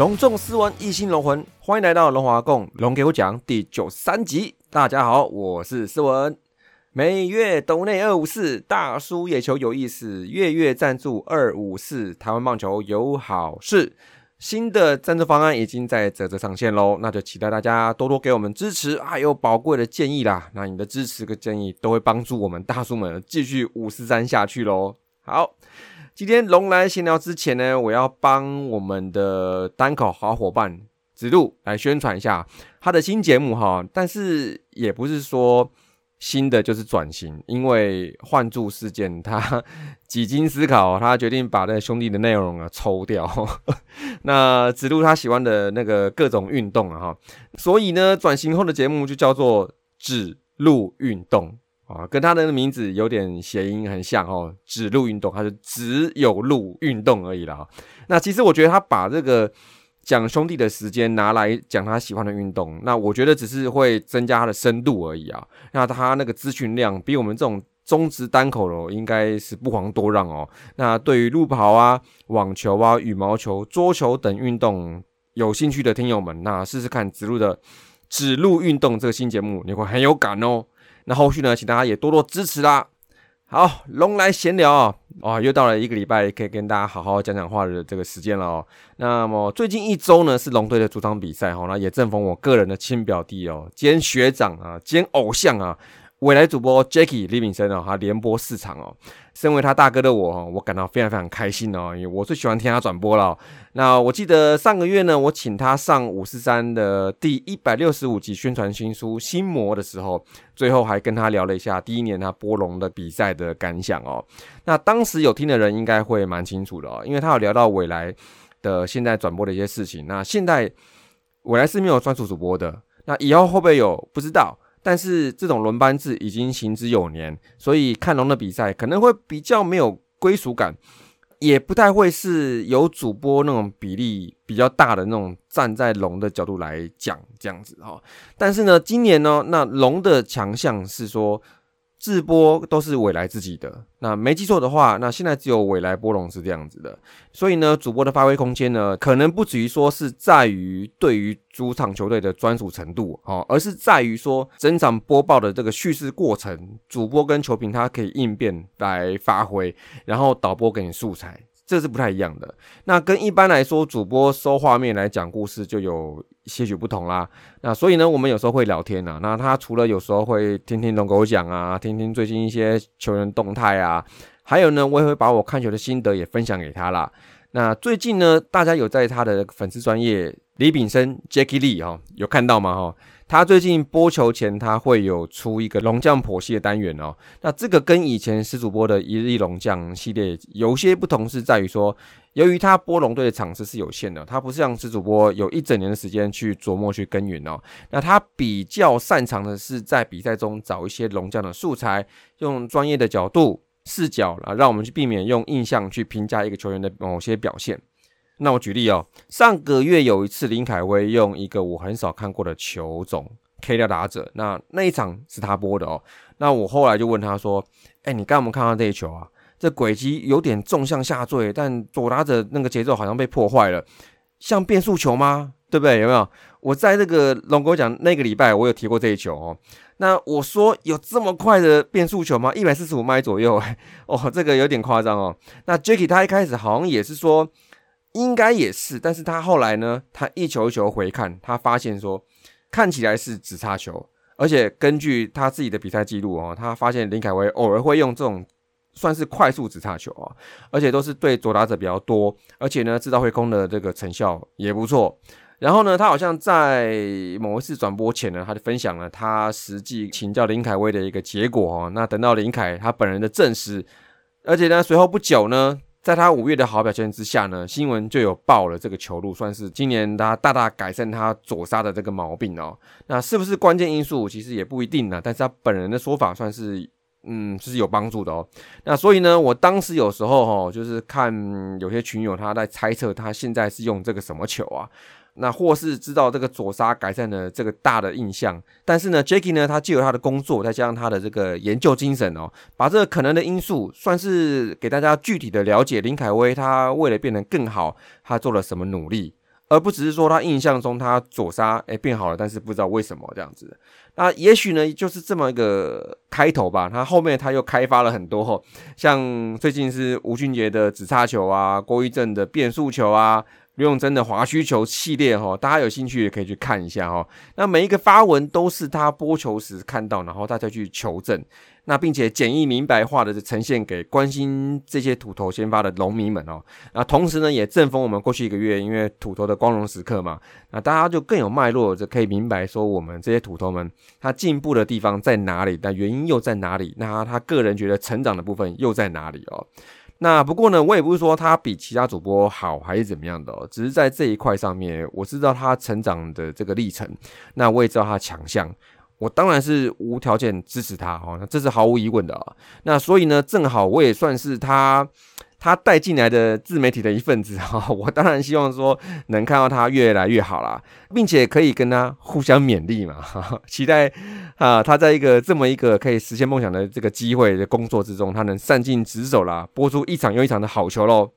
隆重斯文，一心龙魂，欢迎来到龙华共龙给我讲第九十三集。大家好，我是斯文。每月斗内二五四，大叔野球有意思，月月赞助二五四，台湾棒球有好事。新的赞助方案已经在泽泽上线喽，那就期待大家多多给我们支持，还有宝贵的建议啦。那你的支持跟建议都会帮助我们大叔们继续五四三下去喽。好。今天龙来闲聊之前呢，我要帮我们的单口好伙伴子路来宣传一下他的新节目哈。但是也不是说新的就是转型，因为换注事件，他 几经思考，他决定把那兄弟的内容啊抽掉。那子路他喜欢的那个各种运动啊哈，所以呢，转型后的节目就叫做指路运动。啊，跟他的名字有点谐音很像哦，指路运动，他是只有路运动而已啦。那其实我觉得他把这个讲兄弟的时间拿来讲他喜欢的运动，那我觉得只是会增加他的深度而已啊。那他那个资讯量比我们这种中职单口的应该是不遑多让哦。那对于路跑啊、网球啊、羽毛球、桌球等运动有兴趣的听友们，那试试看指路的指路运动这个新节目，你会很有感哦。那后续呢，请大家也多多支持啦。好，龙来闲聊啊，哦，又到了一个礼拜可以跟大家好好讲讲话的这个时间了哦。那么最近一周呢，是龙队的主场比赛哈，那也正逢我个人的亲表弟哦，兼学长啊，兼偶像啊。未来主播 Jackie 李炳生哦，他连播四场哦。身为他大哥的我，我感到非常非常开心哦，因为我最喜欢听他转播了。那我记得上个月呢，我请他上五四三的第一百六十五集宣传新书《心魔》的时候，最后还跟他聊了一下第一年他波龙的比赛的感想哦。那当时有听的人应该会蛮清楚的哦，因为他有聊到未来的现在转播的一些事情。那现在未来是没有专属主播的，那以后会不会有不知道。但是这种轮班制已经行之有年，所以看龙的比赛可能会比较没有归属感，也不太会是有主播那种比例比较大的那种站在龙的角度来讲这样子哈。但是呢，今年呢，那龙的强项是说。直播都是未来自己的，那没记错的话，那现在只有未来波龙是这样子的，所以呢，主播的发挥空间呢，可能不止于说是在于对于主场球队的专属程度哦，而是在于说整场播报的这个叙事过程，主播跟球评他可以应变来发挥，然后导播给你素材。这是不太一样的。那跟一般来说，主播收画面来讲故事就有些许不同啦。那所以呢，我们有时候会聊天啊。那他除了有时候会听听龙狗讲啊，听听最近一些球员动态啊，还有呢，我也会把我看球的心得也分享给他啦。那最近呢，大家有在他的粉丝专业李炳生 Jackie Lee 哈，有看到吗？哈。他最近播球前，他会有出一个龙将剖析的单元哦。那这个跟以前史主播的一日龙将系列有些不同，是在于说，由于他播龙队的场次是有限的，他不是像史主播有一整年的时间去琢磨去耕耘哦。那他比较擅长的是在比赛中找一些龙将的素材，用专业的角度视角啊，让我们去避免用印象去评价一个球员的某些表现。那我举例哦，上个月有一次林凯威用一个我很少看过的球种 K 掉打者，那那一场是他播的哦。那我后来就问他说：“哎，你刚我们看到这一球啊？这轨迹有点纵向下坠，但左打者那个节奏好像被破坏了，像变速球吗？对不对？有没有？我在这个龙哥讲那个礼拜，我有提过这一球哦。那我说有这么快的变速球吗？一百四十五迈左右，哦，这个有点夸张哦。那 Jacky 他一开始好像也是说。应该也是，但是他后来呢？他一球一球回看，他发现说，看起来是直插球，而且根据他自己的比赛记录哦，他发现林凯威偶尔会用这种算是快速直插球啊，而且都是对左打者比较多，而且呢，制造挥空的这个成效也不错。然后呢，他好像在某一次转播前呢，他就分享了他实际请教林凯威的一个结果哦。那等到林凯他本人的证实，而且呢，随后不久呢，在他五月的好表现之下呢，新闻就有报了这个球路，算是今年他大大改善他左杀的这个毛病哦。那是不是关键因素？其实也不一定呢。但是他本人的说法算是。嗯，就是有帮助的哦。那所以呢，我当时有时候哈，就是看有些群友他在猜测他现在是用这个什么球啊，那或是知道这个左杀改善的这个大的印象。但是呢，Jacky 呢，他借由他的工作，再加上他的这个研究精神哦，把这个可能的因素算是给大家具体的了解。林凯威他为了变得更好，他做了什么努力？而不只是说他印象中他左杀哎变好了，但是不知道为什么这样子。那也许呢就是这么一个开头吧。他后面他又开发了很多，像最近是吴俊杰的直插球啊，郭一正的变速球啊。刘永珍的滑需求系列哈，大家有兴趣也可以去看一下哈。那每一个发文都是他播球时看到，然后大家去求证，那并且简易明白化的呈现给关心这些土头先发的农民们哦。那同时呢，也正逢我们过去一个月，因为土头的光荣时刻嘛，那大家就更有脉络，就可以明白说我们这些土头们他进步的地方在哪里，那原因又在哪里？那他个人觉得成长的部分又在哪里哦？那不过呢，我也不是说他比其他主播好还是怎么样的，只是在这一块上面，我知道他成长的这个历程，那我也知道他强项，我当然是无条件支持他哈，那这是毫无疑问的。那所以呢，正好我也算是他。他带进来的自媒体的一份子 哈，我当然希望说能看到他越来越好啦，并且可以跟他互相勉励嘛，期待啊他在一个这么一个可以实现梦想的这个机会的工作之中，他能善尽职守啦，播出一场又一场的好球喽。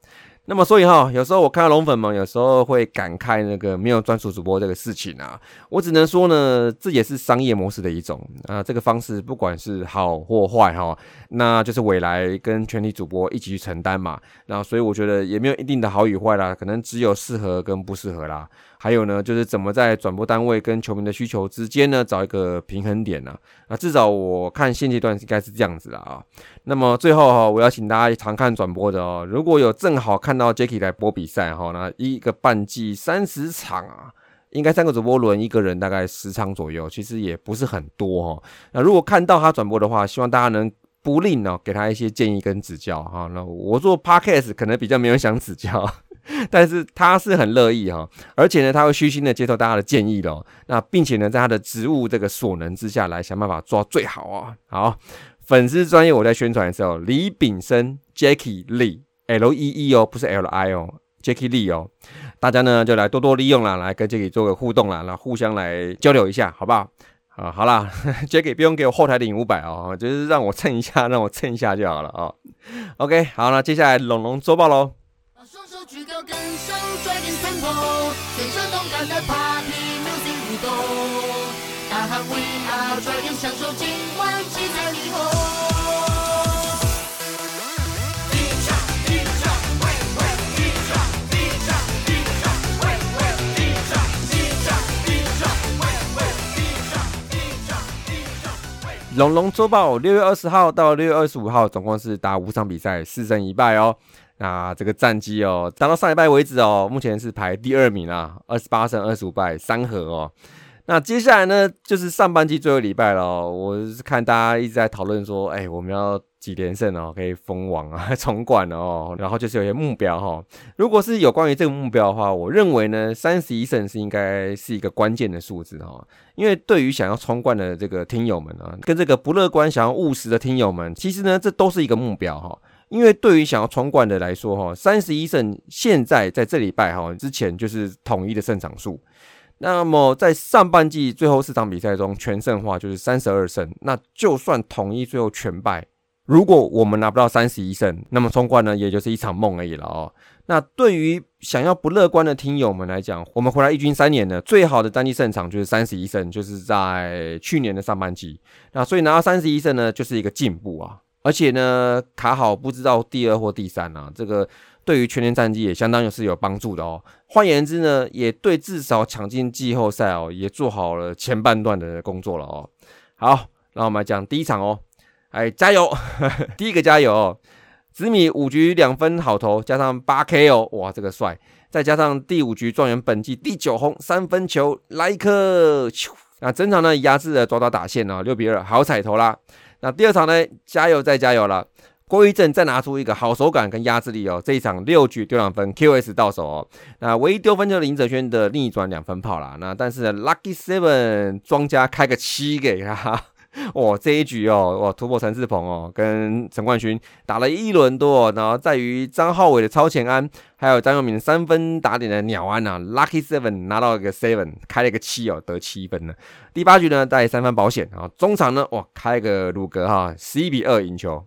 那么，所以哈，有时候我看到龙粉们，有时候会感慨那个没有专属主播这个事情啊。我只能说呢，这也是商业模式的一种啊。这个方式不管是好或坏哈，那就是未来跟全体主播一起去承担嘛。然后所以我觉得也没有一定的好与坏啦，可能只有适合跟不适合啦。还有呢，就是怎么在转播单位跟球迷的需求之间呢，找一个平衡点呢？啊，至少我看现阶段应该是这样子的啊。那么最后哈，我要请大家常看转播的哦，如果有正好看到 Jacky 来播比赛哈，那一个半季三十场啊，应该三个主播轮一个人大概十场左右，其实也不是很多哈。那如果看到他转播的话，希望大家能不吝哦，给他一些建议跟指教哈。那我做 Podcast 可能比较没有想指教。但是他是很乐意哈，而且呢，他会虚心的接受大家的建议的。那并且呢，在他的职务这个所能之下来想办法抓最好啊。好，粉丝专业我在宣传的时候，李炳生 Jackie Lee，L E E 哦，不是 L I 哦，Jackie Lee 哦，大家呢就来多多利用啦，来跟 Jackie 做个互动啦，那互相来交流一下，好不好？啊，好啦 j a c k i e 不用给我后台领五百哦，就是让我蹭一下，让我蹭一下就好了啊。OK，好，那接下来龙龙周报喽。举高跟手，拽点 tempo，随着动感的 party music 舞动，大喊 we are，拽点享受今晚精彩以后。地上地上喂喂，地上地上地上喂喂，地上地上地上喂喂，地上地上地上喂。龙龙周报六月二十号到六月二十五号，总共是打五场比赛，四胜一败哦。那这个战绩哦，打到上礼拜为止哦，目前是排第二名啊，二十八胜二十五败三和哦。那接下来呢，就是上半季最后礼拜了。我是看大家一直在讨论说，哎，我们要几连胜哦，可以封王啊，重冠哦。然后就是有些目标哈。如果是有关于这个目标的话，我认为呢，三十一胜是应该是一个关键的数字哈。因为对于想要冲冠的这个听友们啊，跟这个不乐观、想要务实的听友们，其实呢，这都是一个目标哈。因为对于想要冲冠的来说，哈，三十一胜现在在这礼拜哈之前就是统一的胜场数。那么在上半季最后四场比赛中，全胜话就是三十二胜。那就算统一最后全败，如果我们拿不到三十一胜，那么冲冠呢，也就是一场梦而已了哦。那对于想要不乐观的听友们来讲，我们回来一军三年呢，最好的单季胜场就是三十一胜，就是在去年的上半季。那所以拿到三十一胜呢，就是一个进步啊。而且呢，卡好不知道第二或第三啊，这个对于全年战绩也相当于是有帮助的哦。换言之呢，也对至少抢进季后赛哦，也做好了前半段的工作了哦。好，那我们来讲第一场哦，哎，加油！第一个加油哦，紫米五局两分好投，加上八 K 哦，哇，这个帅。再加上第五局状元本季第九轰三分球来一颗，那整场呢压制了爪爪打线哦，六比二好彩头啦。那第二场呢，加油再加油了。郭一正再拿出一个好手感跟压制力哦，这一场六局丢两分，QS 到手哦。那唯一丢分就是林哲轩的逆转两分炮啦。那但是 Lucky Seven 庄家开个七给他，哇，这一局哦，哇突破陈志鹏哦，跟陈冠勋打了一轮多，然后在于张浩伟的超前安，还有张佑铭三分打点的鸟安呐，Lucky Seven 拿到一个 Seven 开了一个七哦，得七分了。第八局呢带三分保险啊，中场呢哇开个鲁格哈，十一比二赢球。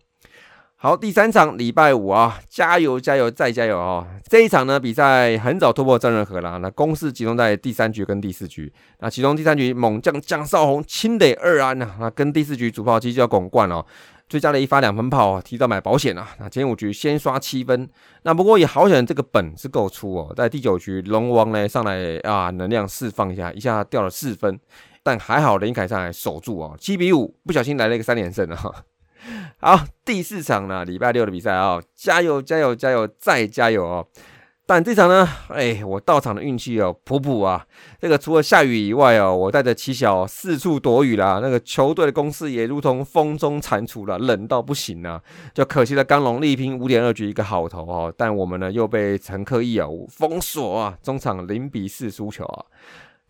好，第三场礼拜五啊，加油加油再加油啊！这一场呢，比赛很早突破张仁和啦，那攻势集中在第三局跟第四局。那其中第三局猛将江少红清垒二安呐，那跟第四局主炮机就要拱冠哦，追加了一发两分炮，提早买保险啊。那前五局先刷七分，那不过也好险，这个本是够出哦。在第九局龙王呢上来啊，能量释放一下，一下掉了四分，但还好林凯上来守住哦，七比五，不小心来了一个三连胜啊。好，第四场呢，礼拜六的比赛啊，加油加油加油再加油哦！但这场呢，哎，我到场的运气哦，普普啊！这个除了下雨以外哦，我带着七小四处躲雨啦。那个球队的攻势也如同风中蟾蜍了，冷到不行啊！就可惜了，刚龙力拼五点二局一个好投哦，但我们呢又被陈克义啊封锁啊，中场零比四输球啊！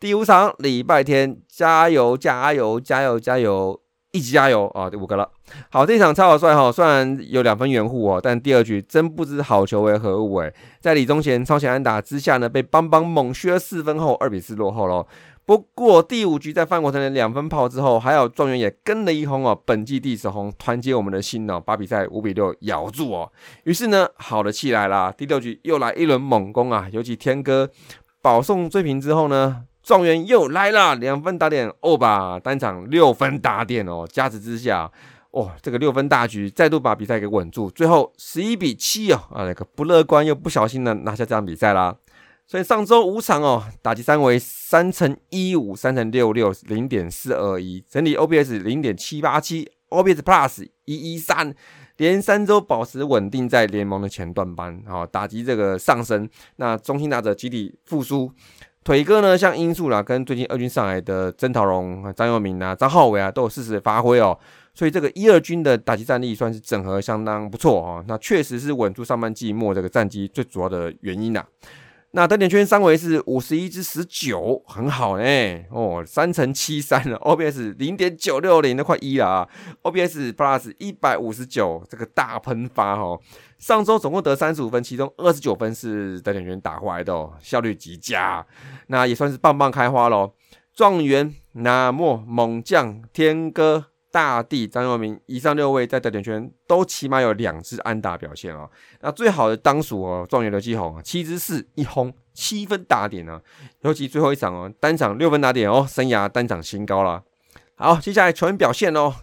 第五场礼拜天，加油加油加油加油！一起加油啊！第五个了，好，这场超好帅哈！虽然有两分援护哦，但第二局真不知好球为何物哎！在李宗贤超前安打之下呢，被邦邦猛削四分后，二比四落后喽。不过第五局在范国成的两分炮之后，还有状元也跟了一轰哦，本季第十轰，团结我们的心哦，把比赛五比六咬住哦。于是呢，好的气来了，第六局又来一轮猛攻啊！尤其天哥保送追平之后呢。状元又来了，两分打点哦吧，单场六分打点哦，加持之下，哇，这个六分大局再度把比赛给稳住，最后十一比七哦，啊，那个不乐观又不小心的拿下这场比赛啦。所以上周五场哦，打击三为三乘一五，三乘六六零点四二一，整体 O B S 零点七八七，O B S Plus 一一三，连三周保持稳定在联盟的前段班，好，打击这个上升，那中心打者集体复苏。腿哥呢，像英树啦，跟最近二军上来的曾桃荣、张佑铭啊、张浩伟啊，都有适时的发挥哦。所以这个一二军的打击战力算是整合相当不错哦。那确实是稳住上半季末这个战绩最主要的原因呐。那得点圈三围是五十一至十九，很好呢。哦，三乘七三了，OBS 零点九六零都快一了啊，OBS Plus 一百五十九，这个大喷发哦。上周总共得三十五分，其中二十九分是得点圈打回来的哦，效率极佳，那也算是棒棒开花喽。状元、那莫、猛将、天哥、大地、张佑明以上六位在得点圈都起码有两支安打表现哦。那最好的当属哦，状元刘继宏七支四一轰七分打点呢，尤其最后一场哦，单场六分打点哦，生涯单场新高了。好，接下来球员表现哦。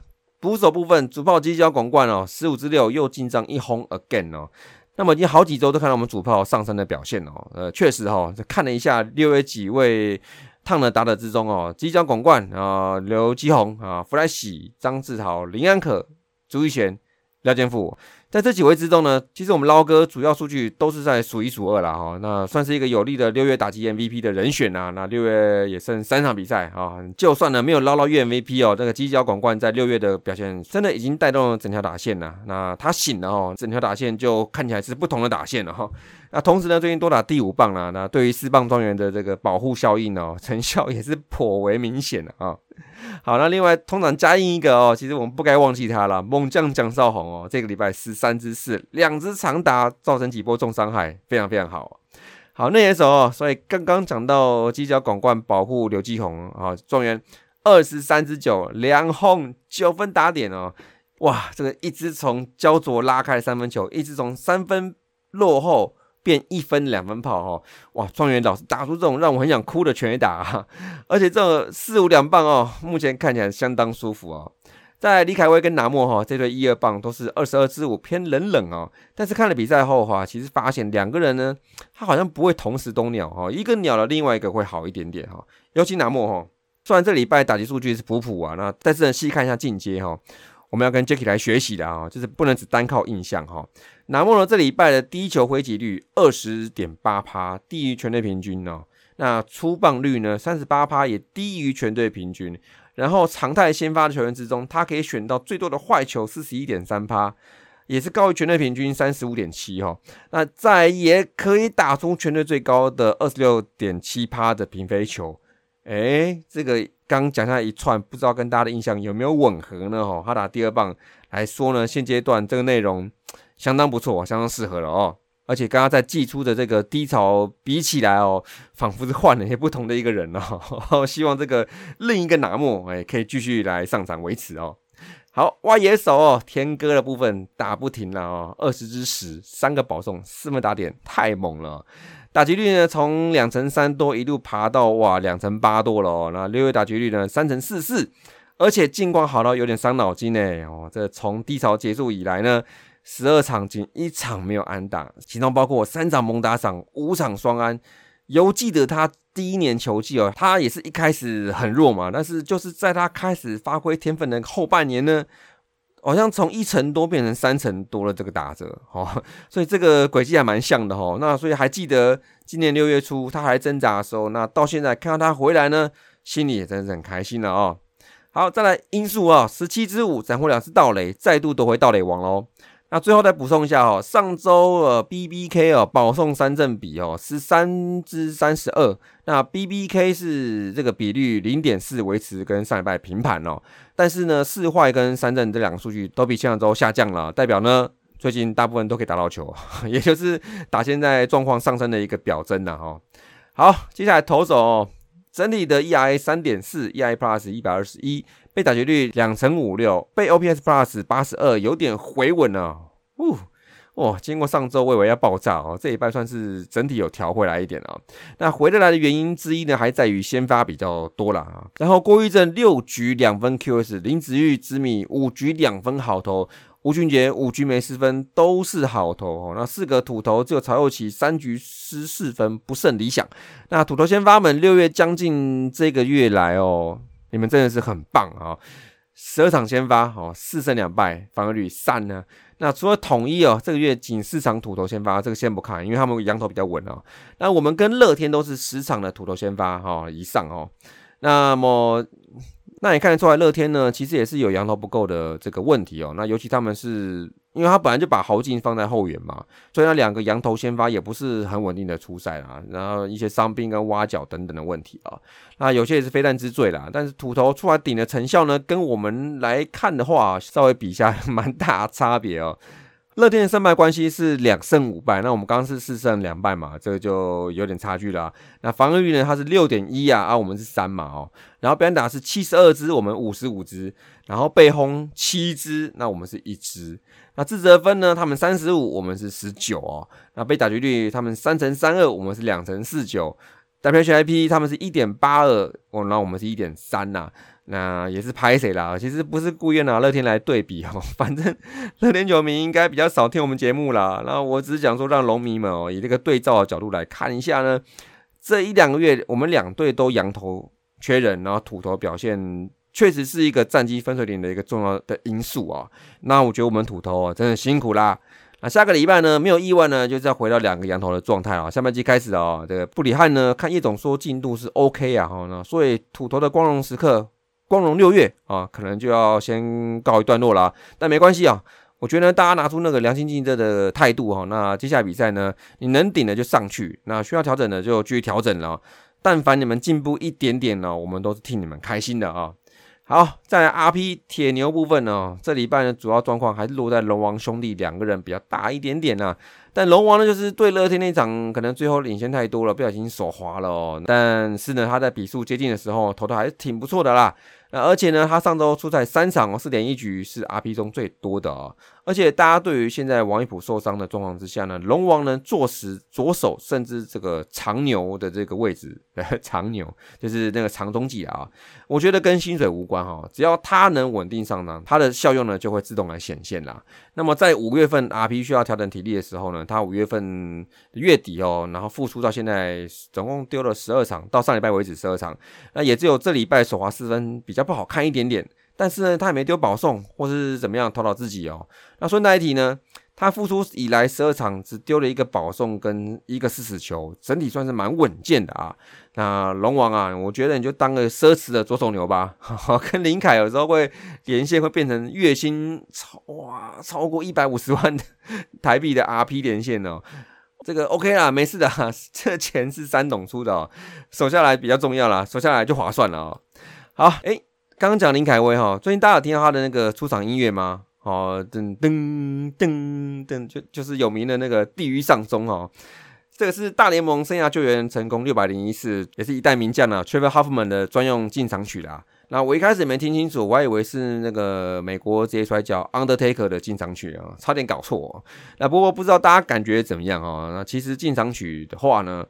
捕手部分，主炮机交广冠哦，十五之六又进账一轰 again 哦。那么已经好几周都看到我们主炮上升的表现哦。呃，确实哈，看了一下六月几位烫的打者之中哦，机交广冠啊，刘基宏啊，弗莱喜、张志豪、林安可、朱一贤、廖建富。在这几位之中呢，其实我们捞哥主要数据都是在数一数二啦哈，那算是一个有力的六月打击 MVP 的人选啊。那六月也剩三场比赛啊，就算呢没有捞到月 MVP 哦，这个犄角广冠在六月的表现真的已经带动了整条打线了。那他醒了哦，整条打线就看起来是不同的打线了哈。那同时呢，最近多打第五棒了，那对于四棒庄园的这个保护效应哦，成效也是颇为明显的啊。好，那另外通常加印一个哦，其实我们不该忘记他了。猛将蒋少红哦，这个礼拜十三支四，两支长打造成几波重伤害，非常非常好。好，那也手哦，所以刚刚讲到犄角广冠保护刘继宏啊，状元二十三支九，两轰九分打点哦，哇，这个一支从焦灼拉开三分球，一支从三分落后。变一分两分炮哈，哇！状元老师打出这种让我很想哭的全垒打哈，而且这四五两棒哦，目前看起来相当舒服哦。在李凯威跟拿莫哈这对一二棒都是二十二支五偏冷冷哦，但是看了比赛后哈，其实发现两个人呢，他好像不会同时都鸟哈，一个鸟了，另外一个会好一点点哈。尤其拿莫哈，虽然这礼拜打击数据是普普啊，那但是细看一下进阶哈。我们要跟 Jacky 来学习的啊，就是不能只单靠印象哈。拿莫罗这礼拜的第一球回击率二十点八趴，低于全队平均哦。那出棒率呢三十八趴，也低于全队平均。然后常态先发的球员之中，他可以选到最多的坏球四十一点三趴，也是高于全队平均三十五点七哈。那再也可以打出全队最高的二十六点七趴的平飞球。哎，这个刚讲下一串，不知道跟大家的印象有没有吻合呢？哈，他打第二棒来说呢，现阶段这个内容相当不错，相当适合了哦。而且刚刚在寄出的这个低潮比起来哦，仿佛是换了一些不同的一个人哦。希望这个另一个拿莫哎，可以继续来上场维持哦。好，挖野手哦，天哥的部分打不停了哦，二十支十，三个保送，四分打点，太猛了。打击率呢，从两成三多一路爬到哇两成八多了哦。那六月打击率呢，三成四四，而且近况好到有点伤脑筋呢哦。这从低潮结束以来呢，十二场仅一场没有安打，其中包括三场猛打赏，五场双安。犹记得他第一年球季哦，他也是一开始很弱嘛，但是就是在他开始发挥天分的后半年呢。好像从一成多变成三成多了，这个打折哦，所以这个轨迹还蛮像的哦。那所以还记得今年六月初他还挣扎的时候，那到现在看到他回来呢，心里也真是很开心了哦。好，再来因素啊，十七支五斩获两次盗垒，再度夺回盗垒王喽。那最后再补充一下哦，上周呃 B B K 哦保送三振比哦十三之三十二，那 B B K 是这个比率零点四，维持跟上礼拜平盘哦。但是呢，四坏跟三振这两个数据都比前两周下降了，代表呢最近大部分都可以打到球，也就是打现在状况上升的一个表征了哈。好，接下来投手哦整体的 E I 三点四，E I Plus 一百二十一。被打击率两成五六，被 OPS Plus 八十二，有点回稳了。呜哇，经过上周我以为要爆炸哦，这一半算是整体有调回来一点啊。那回得来的原因之一呢，还在于先发比较多了啊。然后郭玉正六局两分 QS，林子玉、之米五局两分好投，吴俊杰五局没失分，都是好投哦。那四个土头只有曹佑奇三局失四分，不甚理想。那土头先发们六月将近这个月来哦。你们真的是很棒啊！十二场先发，哦，四胜两败，防御率三呢。那除了统一哦，这个月仅四场土头先发，这个先不看，因为他们羊头比较稳哦。那我们跟乐天都是十场的土头先发，哈，以上哦。那么。那你看得出来，乐天呢，其实也是有羊头不够的这个问题哦。那尤其他们是，因为他本来就把豪进放在后援嘛，所以那两个羊头先发也不是很稳定的出赛啦。然后一些伤兵跟挖角等等的问题啊，那有些也是非战之罪啦。但是土头出来顶的成效呢，跟我们来看的话，稍微比一下 蛮大差别哦。乐天的胜败关系是两胜五败，那我们刚刚是四胜两败嘛，这个就有点差距了。那防御率呢，它是六点一啊，啊，我们是三嘛哦。然后别人打是七十二支，我们五十五支。然后被轰七支，那我们是一支。那自责分呢，他们三十五，我们是十九哦。那被打击率，他们三乘三二，我们是两乘四九。WHIP 他们是一点八二，哦，那我们是一点三呐。那也是拍谁啦？其实不是故意拿乐天来对比哦，反正乐天球迷应该比较少听我们节目啦。然后我只是讲说，让龙迷们哦，以这个对照的角度来看一下呢。这一两个月，我们两队都羊头缺人，然后土头表现确实是一个战绩分水岭的一个重要的因素啊。那我觉得我们土头啊，真的辛苦啦。那下个礼拜呢，没有意外呢，就再回到两个羊头的状态啊。下半季开始啊，这个布里汉呢，看叶总说进度是 OK 啊，哈，那所以土头的光荣时刻。光荣六月啊，可能就要先告一段落了，但没关系啊。我觉得大家拿出那个良心竞争的态度哈，那接下来比赛呢，你能顶的就上去，那需要调整的就继续调整了。但凡你们进步一点点呢，我们都是替你们开心的啊。好，在 RP 铁牛部分呢，这礼拜的主要状况还是落在龙王兄弟两个人比较大一点点呢。但龙王呢，就是对乐天那场可能最后领先太多了，不小心手滑了哦。但是呢，他在比数接近的时候投的还是挺不错的啦。那而且呢，他上周出赛三场哦，四点一局是 RP 中最多的啊。而且大家对于现在王一普受伤的状况之下呢，龙王呢坐实左手甚至这个长牛的这个位置，长牛就是那个长中继啊。我觉得跟薪水无关哈，只要他能稳定上呢，他的效用呢就会自动来显现啦。那么在五月份 RP 需要调整体力的时候呢，他五月份月底哦，然后复出到现在总共丢了十二场，到上礼拜为止十二场，那也只有这礼拜手滑四分比较不好看一点点。但是呢，他也没丢保送或是怎么样投到自己哦。那顺带一提呢，他复出以来十二场只丢了一个保送跟一个四死球，整体算是蛮稳健的啊。那龙王啊，我觉得你就当个奢侈的左手牛吧，跟林凯有时候会连线会变成月薪超哇超过一百五十万台币的 RP 连线哦。这个 OK 啦，没事的，这钱是三董出的哦，守下来比较重要啦，守下来就划算了哦。好，哎，刚刚讲林凯威哈，最近大家有听到他的那个出场音乐吗？哦，噔噔噔噔，就就是有名的那个地狱上中哦。这个是大联盟生涯救援成功六百零一次，也是一代名将啊 t r e v o r Huffman 的专用进场曲啦。那我一开始没听清楚，我还以为是那个美国职业摔跤 Undertaker 的进场曲啊，差点搞错。那不过不知道大家感觉怎么样哦？那其实进场曲的话呢，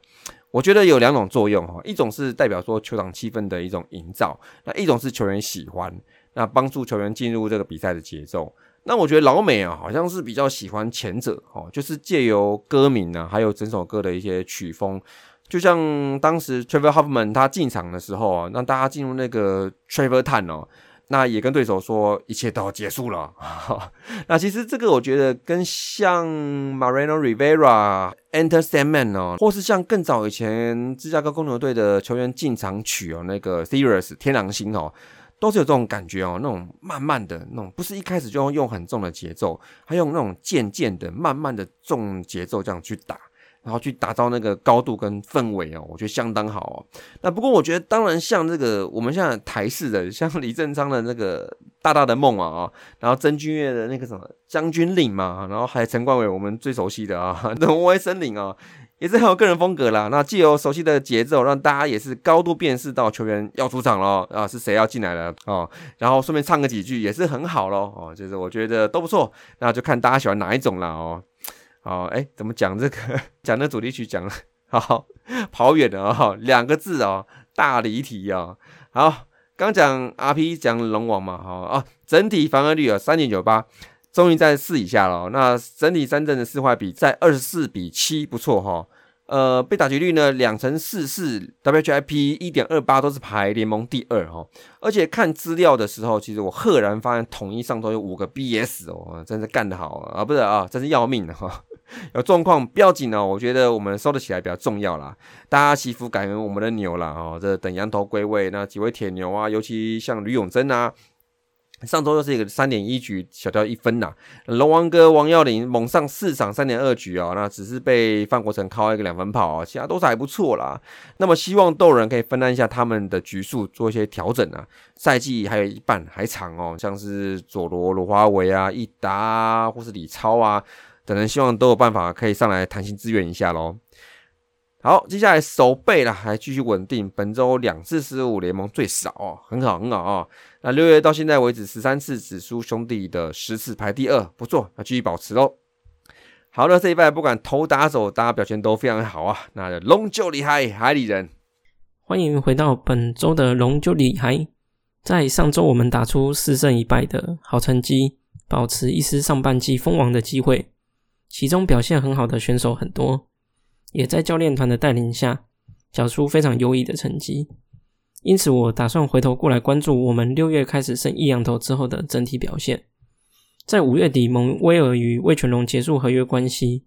我觉得有两种作用哈，一种是代表说球场气氛的一种营造，那一种是球员喜欢，那帮助球员进入这个比赛的节奏。那我觉得老美啊，好像是比较喜欢前者哦，就是借由歌名啊，还有整首歌的一些曲风。就像当时 Trevor Hoffman 他进场的时候啊，让大家进入那个 Trevor Time 哦，那也跟对手说一切都要结束了。那其实这个我觉得跟像 Mariano Rivera Enter Sandman 哦，或是像更早以前芝加哥公牛队的球员进场曲哦，那个 Serious 天狼星哦，都是有这种感觉哦，那种慢慢的那种，不是一开始就用很重的节奏，还用那种渐渐的、慢慢的重节奏这样去打。然后去打造那个高度跟氛围哦，我觉得相当好哦。那不过我觉得，当然像这个我们现在台式的，像李正昌的那个大大的梦啊，然后曾君越的那个什么将军令嘛，然后还有陈冠伟我们最熟悉的啊，挪威森林啊，也是很有个人风格啦。那既有熟悉的节奏，让大家也是高度辨识到球员要出场了啊，是谁要进来了哦，然后顺便唱个几句也是很好咯哦，就是我觉得都不错，那就看大家喜欢哪一种了哦。好，哎，怎么讲这个？讲那主题曲讲了，好跑远了啊！两个字哦，大离题啊！好，刚讲 RP 讲龙王嘛，好啊，整体防御率啊三点九八，终于在四以下了。那整体三振的四坏比在二十四比七，不错哈。呃，被打击率呢，两成四四，WHIP 一点二八都是排联盟第二哈。而且看资料的时候，其实我赫然发现统一上头有五个 BS 哦，真是干得好啊！不是啊，真是要命的哈。有状况不要紧哦，我觉得我们收得起来比较重要啦。大家祈福感恩我们的牛啦哦，这等羊头归位，那几位铁牛啊，尤其像吕永贞啊。上周又是一个三点一局小掉一分呐，龙王哥王耀林猛上四场三点二局啊，那只是被范国成靠一个两分跑啊，其他都是还不错啦。那么希望斗人可以分担一下他们的局数，做一些调整啊。赛季还有一半还长哦，像是佐罗罗华维啊、易达啊，或是李超啊等人，希望都有办法可以上来弹性支援一下喽。好，接下来守备了，还继续稳定。本周两次失误，联盟最少哦，很好很好啊。那六月到现在为止，十三次只输兄弟的十次排第二，不错，那继续保持喽。好了，这一拜不管投打手，大家表现都非常好啊。那龙就厉害，海里人，欢迎回到本周的龙就厉害。在上周我们打出四胜一败的好成绩，保持一丝上半季封王的机会。其中表现很好的选手很多。也在教练团的带领下，缴出非常优异的成绩。因此，我打算回头过来关注我们六月开始升一羊头之后的整体表现。在五月底，蒙威尔与魏全龙结束合约关系，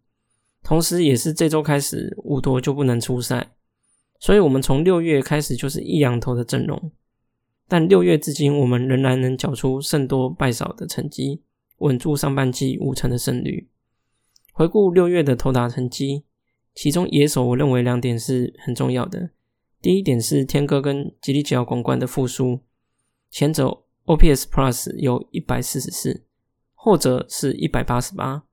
同时也是这周开始乌多就不能出赛，所以我们从六月开始就是一羊头的阵容。但六月至今，我们仍然能缴出胜多败少的成绩，稳住上半季五成的胜率。回顾六月的投打成绩。其中野手，我认为两点是很重要的。第一点是天哥跟吉利吉奥广冠的复苏，前者 OPS Plus 有一百四十四，后者是一百八十八。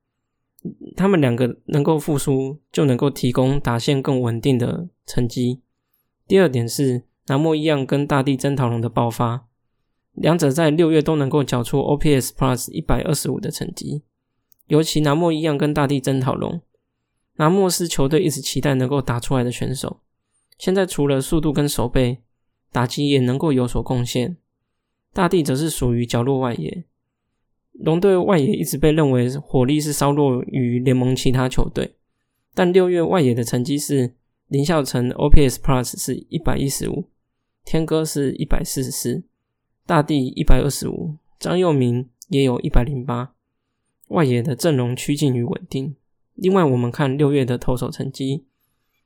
他们两个能够复苏，就能够提供打线更稳定的成绩。第二点是南莫一样跟大地真桃龙的爆发，两者在六月都能够缴出 OPS Plus 一百二十五的成绩，尤其南莫一样跟大地争讨龙。拿莫斯球队一直期待能够打出来的选手，现在除了速度跟手背，打击也能够有所贡献。大地则是属于角落外野，龙队外野一直被认为火力是稍弱于联盟其他球队，但六月外野的成绩是林孝成 OPS Plus 是一百一十五，天哥是一百四十四，大地一百二十五，张佑铭也有一百零八，外野的阵容趋近于稳定。另外，我们看六月的投手成绩，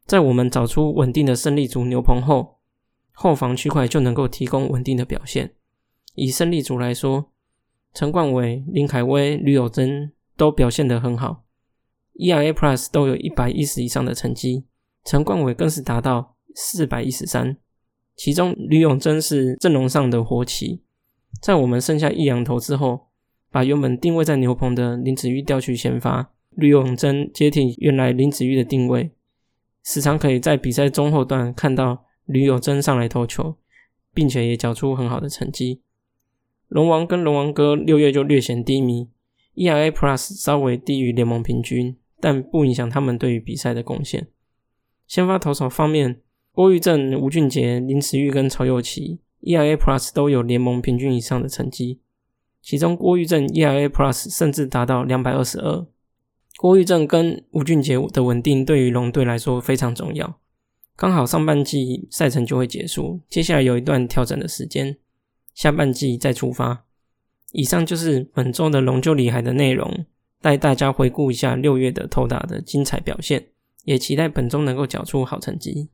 在我们找出稳定的胜利组牛棚后，后防区块就能够提供稳定的表现。以胜利组来说，陈冠伟、林凯威、吕友珍都表现得很好，ERA Plus 都有一百一十以上的成绩，陈冠伟更是达到四百一十三。其中吕永贞是阵容上的活棋，在我们剩下一两头之后，把原本定位在牛棚的林子玉调去先发，吕永贞接替原来林子玉的定位，时常可以在比赛中后段看到吕永贞上来投球，并且也缴出很好的成绩。龙王跟龙王哥六月就略显低迷，ERA Plus 稍微低于联盟平均，但不影响他们对于比赛的贡献。先发投手方面。郭玉正、吴俊杰、林慈玉跟曹佑琪 ERA Plus 都有联盟平均以上的成绩，其中郭玉正 ERA Plus 甚至达到两百二十二。郭玉正跟吴俊杰的稳定对于龙队来说非常重要。刚好上半季赛程就会结束，接下来有一段调整的时间，下半季再出发。以上就是本周的龙就厉害的内容，带大家回顾一下六月的投打的精彩表现，也期待本周能够缴出好成绩。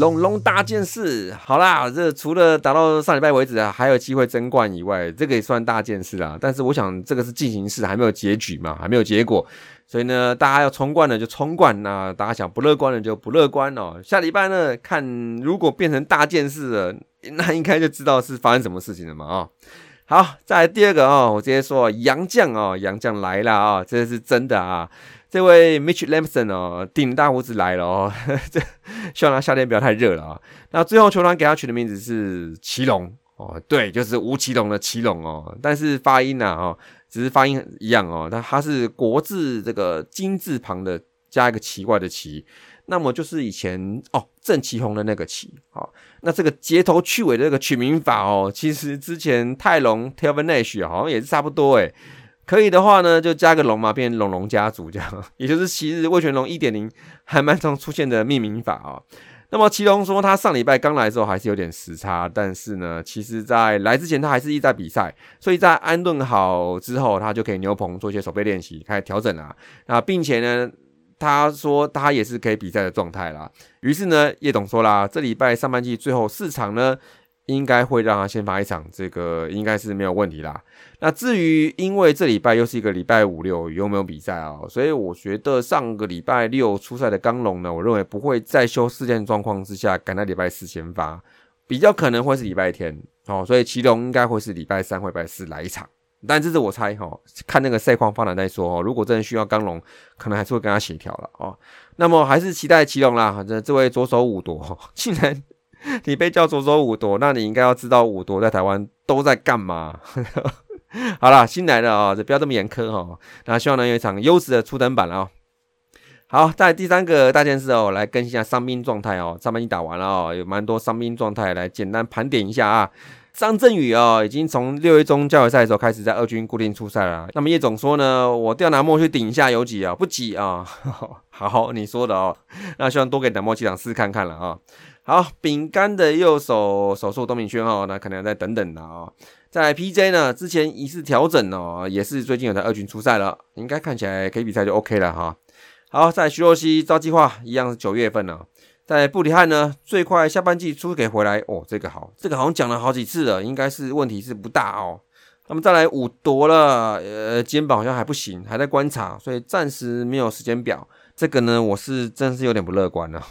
龙龙大件事，好啦，这除了打到上礼拜为止啊，还有机会争冠以外，这个也算大件事啦。但是我想这个是进行式，还没有结局嘛，还没有结果，所以呢，大家要冲冠的就冲冠，那大家想不乐观的就不乐观哦。下礼拜呢，看如果变成大件事了，那应该就知道是发生什么事情了嘛啊。好，再来第二个啊，我直接说杨绛哦，杨绛来了啊，这是真的啊。这位 Mitch Lampson 哦，顶大胡子来了哦，这 希望他夏天不要太热了啊。那最后球团给他取的名字是奇龙哦，对，就是吴奇隆的奇隆哦。但是发音呢哦，只是发音一样哦，但他是国字这个金字旁的加一个奇怪的奇，那么就是以前哦郑奇宏的那个奇。好，那这个街头去尾的这个取名法哦，其实之前泰隆 Telvin Nash 好像也是差不多诶。可以的话呢，就加个龙嘛，变龙龙家族这样，也就是昔日魏全龙一点零还蛮常出现的命名法啊。那么祁龙说他上礼拜刚来的时候还是有点时差，但是呢，其实在来之前他还是一直在比赛，所以在安顿好之后，他就可以牛棚做一些手背练习，开始调整啦。那并且呢，他说他也是可以比赛的状态啦。于是呢，叶董说啦，这礼拜上半季最后四场呢。应该会让他先发一场，这个应该是没有问题啦。那至于因为这礼拜又是一个礼拜五六有没有比赛啊？所以我觉得上个礼拜六出赛的刚龙呢，我认为不会在休事件状况之下赶在礼拜四先发，比较可能会是礼拜天哦。所以祁隆应该会是礼拜三或礼拜四来一场，但这是我猜哈，看那个赛况发展再说哦。如果真的需要刚龙，可能还是会跟他协调了哦。那么还是期待祁隆啦，这这位左手五夺竟 然。你被叫左手五夺，那你应该要知道五夺在台湾都在干嘛。好了，新来的啊，就不要这么严苛哈。那希望能有一场优质的初登版了哦。好，在第三个大件事哦，来更新一下伤兵状态哦。上半季打完了哦，有蛮多伤兵状态，来简单盘点一下啊。张振宇哦，已经从六月中交流赛的时候开始在二军固定出赛了。那么叶总说呢，我调南莫去顶一下游击啊，不急啊。好，你说的哦。那希望多给南莫机场试看看了啊。好，饼干的右手手术，东明轩哦，那可能要再等等的啊。在 PJ 呢，之前疑似调整哦，也是最近有在二军出赛了，应该看起来可以比赛就 OK 了哈。好，在徐若曦招计划一样是九月份了，在布里汉呢，最快下半季出给回来哦，这个好，这个好像讲了好几次了，应该是问题是不大哦。那么再来五夺了，呃，肩膀好像还不行，还在观察，所以暂时没有时间表。这个呢，我是真是有点不乐观了。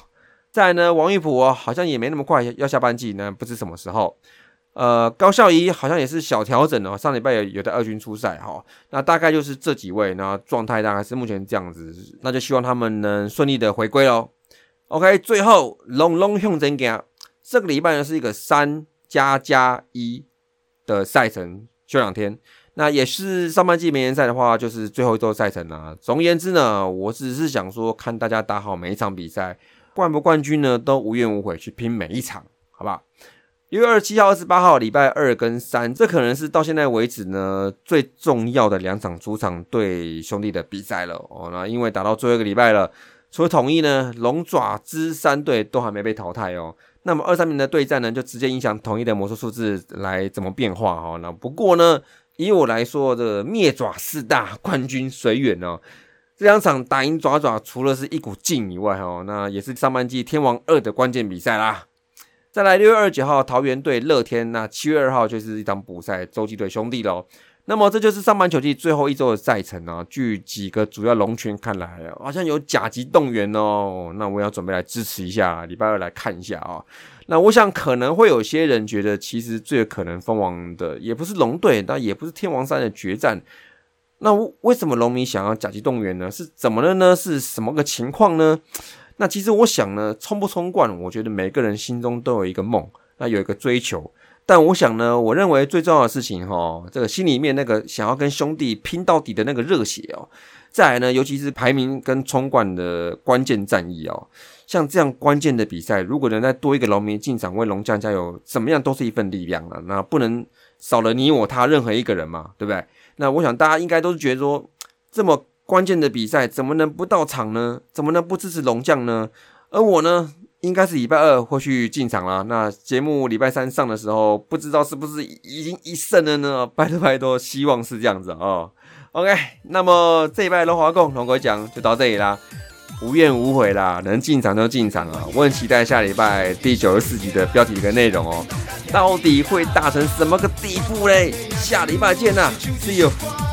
再来呢，王玉普好像也没那么快要下半季呢，不知什么时候。呃，高孝仪好像也是小调整哦，上礼拜有有的二军出赛哈，那大概就是这几位，那状态大概是目前这样子，那就希望他们能顺利的回归喽。OK，最后龙龙向前行，这个礼拜呢是一个三加加一的赛程，休两天。那也是上半季美联赛的话，就是最后一周赛程啊。总而言之呢，我只是想说，看大家打好每一场比赛，冠不冠军呢，都无怨无悔去拼每一场，好不好？六月二十七号、二十八号，礼拜二跟三，这可能是到现在为止呢最重要的两场主场对兄弟的比赛了哦。那因为打到最后一个礼拜了，除了统一呢，龙爪之三队都还没被淘汰哦。那么二三名的对战呢，就直接影响统一的魔术数字来怎么变化哈。那不过呢，以我来说，这个灭爪四大冠军随缘哦。这两场打赢爪爪，除了是一股劲以外哦，那也是上半季天王二的关键比赛啦。再来六月二十九号，桃园队乐天，那七月二号就是一场补赛，洲际队兄弟喽。那么这就是上半球季最后一周的赛程啊。据几个主要龙群看来，好像有甲级动员哦。那我要准备来支持一下，礼拜二来看一下啊。那我想可能会有些人觉得，其实最有可能封王的也不是龙队，那也不是天王山的决战。那为什么龙迷想要甲级动员呢？是怎么了呢？是什么个情况呢？那其实我想呢，冲不冲冠，我觉得每个人心中都有一个梦，那有一个追求。但我想呢，我认为最重要的事情哈，这个心里面那个想要跟兄弟拼到底的那个热血哦。再来呢，尤其是排名跟冲冠的关键战役哦，像这样关键的比赛，如果能再多一个农民进场为龙将加油，怎么样都是一份力量了。那不能少了你我他任何一个人嘛，对不对？那我想大家应该都是觉得说这么。关键的比赛怎么能不到场呢？怎么能不支持龙将呢？而我呢，应该是礼拜二会去进场了。那节目礼拜三上的时候，不知道是不是已经一胜了呢？拜托拜托，希望是这样子哦。OK，那么这一拜龙华共龙哥讲就到这里啦，无怨无悔啦，能进场就进场啊！我很期待下礼拜第九十四集的标题跟内容哦，到底会大成什么个地步嘞？下礼拜见呐，See you。